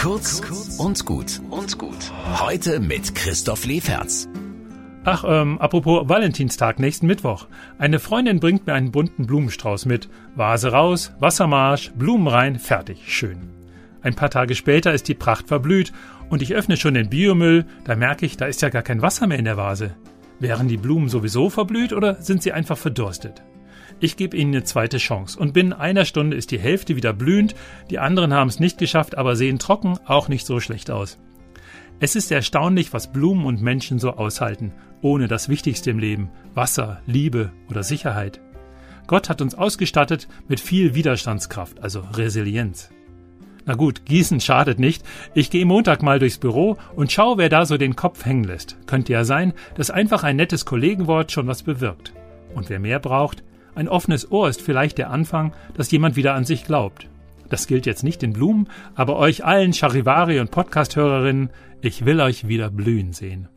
Kurz und gut und gut. Heute mit Christoph Leferz. Ach, ähm, apropos Valentinstag, nächsten Mittwoch. Eine Freundin bringt mir einen bunten Blumenstrauß mit. Vase raus, Wassermarsch, Blumen rein, fertig, schön. Ein paar Tage später ist die Pracht verblüht und ich öffne schon den Biomüll, da merke ich, da ist ja gar kein Wasser mehr in der Vase. Wären die Blumen sowieso verblüht oder sind sie einfach verdurstet? Ich gebe ihnen eine zweite Chance und binnen einer Stunde ist die Hälfte wieder blühend, die anderen haben es nicht geschafft, aber sehen trocken auch nicht so schlecht aus. Es ist erstaunlich, was Blumen und Menschen so aushalten, ohne das Wichtigste im Leben, Wasser, Liebe oder Sicherheit. Gott hat uns ausgestattet mit viel Widerstandskraft, also Resilienz. Na gut, Gießen schadet nicht. Ich gehe Montag mal durchs Büro und schau, wer da so den Kopf hängen lässt. Könnte ja sein, dass einfach ein nettes Kollegenwort schon was bewirkt. Und wer mehr braucht, ein offenes Ohr ist vielleicht der Anfang, dass jemand wieder an sich glaubt. Das gilt jetzt nicht in Blumen, aber euch allen Charivari und Podcast-Hörerinnen, ich will euch wieder blühen sehen.